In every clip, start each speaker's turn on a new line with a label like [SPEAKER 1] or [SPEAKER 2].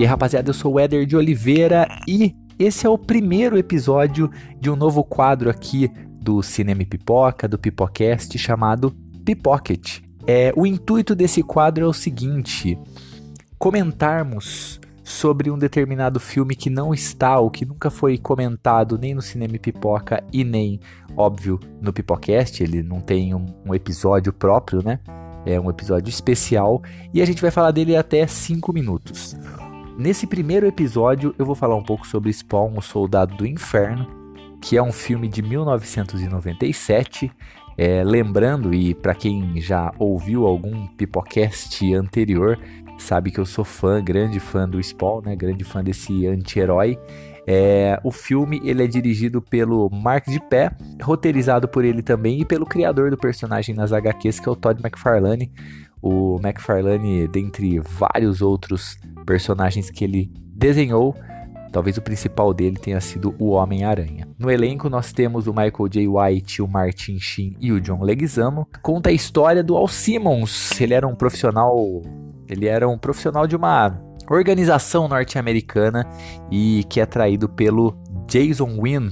[SPEAKER 1] E aí, rapaziada, eu sou o Éder de Oliveira e esse é o primeiro episódio de um novo quadro aqui do Cinema Pipoca, do Pipocast, chamado Pipocket. É, o intuito desse quadro é o seguinte: comentarmos sobre um determinado filme que não está ou que nunca foi comentado nem no Cinema Pipoca e nem, óbvio, no Pipocast. Ele não tem um, um episódio próprio, né? É um episódio especial e a gente vai falar dele até 5 minutos. Nesse primeiro episódio, eu vou falar um pouco sobre Spawn, o Soldado do Inferno, que é um filme de 1997. É, lembrando, e para quem já ouviu algum Pipocast anterior, sabe que eu sou fã, grande fã do Spawn, né? Grande fã desse anti-herói. É, o filme ele é dirigido pelo Mark de Pé, roteirizado por ele também e pelo criador do personagem nas HQs, que é o Todd McFarlane. O McFarlane, dentre vários outros personagens que ele desenhou, talvez o principal dele tenha sido o Homem-Aranha. No elenco nós temos o Michael J. White, o Martin Sheen e o John Leguizamo. Conta a história do Al Simmons. Ele era um profissional, ele era um profissional de uma organização norte-americana e que é traído pelo Jason Wynn.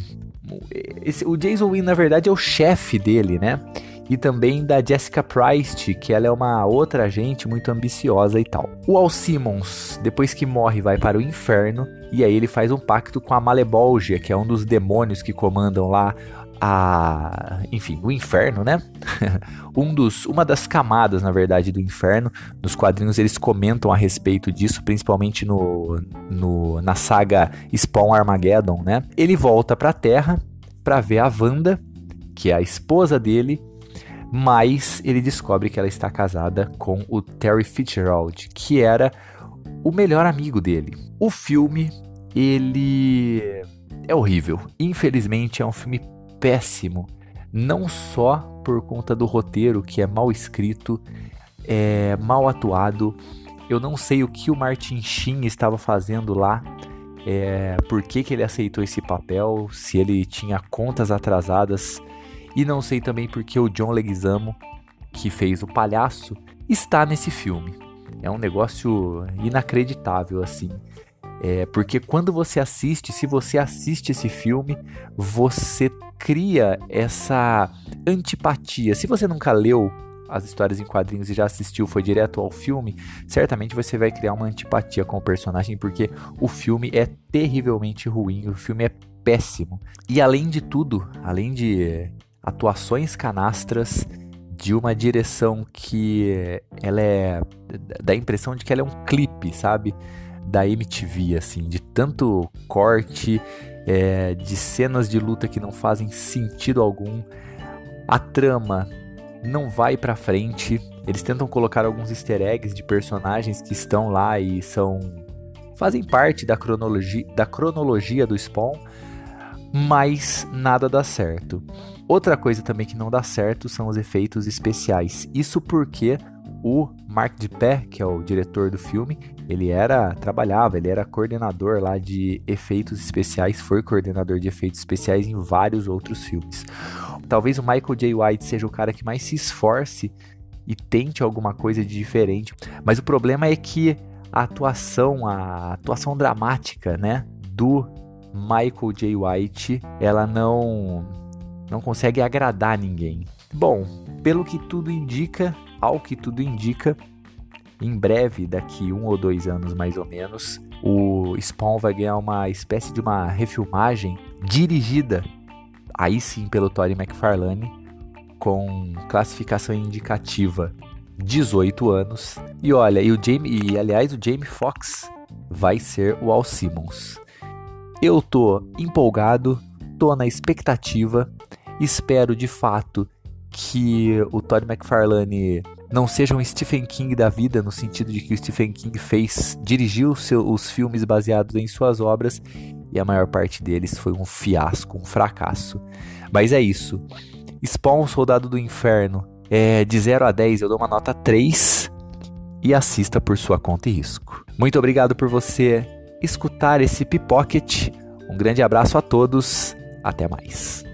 [SPEAKER 1] Esse, o Jason Wynn na verdade é o chefe dele, né? E também da Jessica Price, que ela é uma outra agente muito ambiciosa e tal. O Al Simmons, depois que morre, vai para o inferno e aí ele faz um pacto com a Malebolgia, que é um dos demônios que comandam lá a, enfim, o inferno, né? um dos, uma das camadas, na verdade, do inferno. Nos quadrinhos eles comentam a respeito disso, principalmente no, no na saga Spawn Armageddon, né? Ele volta para a Terra para ver a Wanda, que é a esposa dele, mas ele descobre que ela está casada com o Terry Fitzgerald, que era o melhor amigo dele. O filme, ele é horrível. Infelizmente é um filme péssimo, não só por conta do roteiro que é mal escrito, é mal atuado. Eu não sei o que o Martin Sheen estava fazendo lá, é, por que, que ele aceitou esse papel, se ele tinha contas atrasadas e não sei também porque o John Leguizamo, que fez o palhaço, está nesse filme. É um negócio inacreditável assim. É, porque quando você assiste, se você assiste esse filme, você cria essa antipatia. Se você nunca leu as histórias em quadrinhos e já assistiu, foi direto ao filme, certamente você vai criar uma antipatia com o personagem, porque o filme é terrivelmente ruim, o filme é péssimo. E além de tudo, além de atuações canastras de uma direção que ela é dá a impressão de que ela é um clipe, sabe? Da MTV, assim, de tanto corte, é, de cenas de luta que não fazem sentido algum. A trama não vai para frente. Eles tentam colocar alguns easter eggs de personagens que estão lá e são fazem parte da cronologia da cronologia do Spawn, mas nada dá certo. Outra coisa também que não dá certo são os efeitos especiais. Isso porque o Mark de Pé, que é o diretor do filme, ele era trabalhava, ele era coordenador lá de efeitos especiais, foi coordenador de efeitos especiais em vários outros filmes. Talvez o Michael J. White seja o cara que mais se esforce e tente alguma coisa de diferente, mas o problema é que a atuação, a atuação dramática, né, do Michael J. White, ela não não consegue agradar ninguém. Bom, pelo que tudo indica, ao que tudo indica, em breve, daqui um ou dois anos mais ou menos, o Spawn vai ganhar uma espécie de uma refilmagem dirigida, aí sim pelo Tory McFarlane, com classificação indicativa 18 anos. E olha, e o Jamie, e aliás, o Jamie Foxx vai ser o Al Simmons. Eu tô empolgado, tô na expectativa Espero de fato que o Todd McFarlane não seja um Stephen King da vida, no sentido de que o Stephen King fez, dirigiu seu, os filmes baseados em suas obras e a maior parte deles foi um fiasco, um fracasso. Mas é isso. Spawn, Soldado do Inferno, é, de 0 a 10 eu dou uma nota 3 e assista por sua conta e risco. Muito obrigado por você escutar esse Pipocket. Um grande abraço a todos, até mais.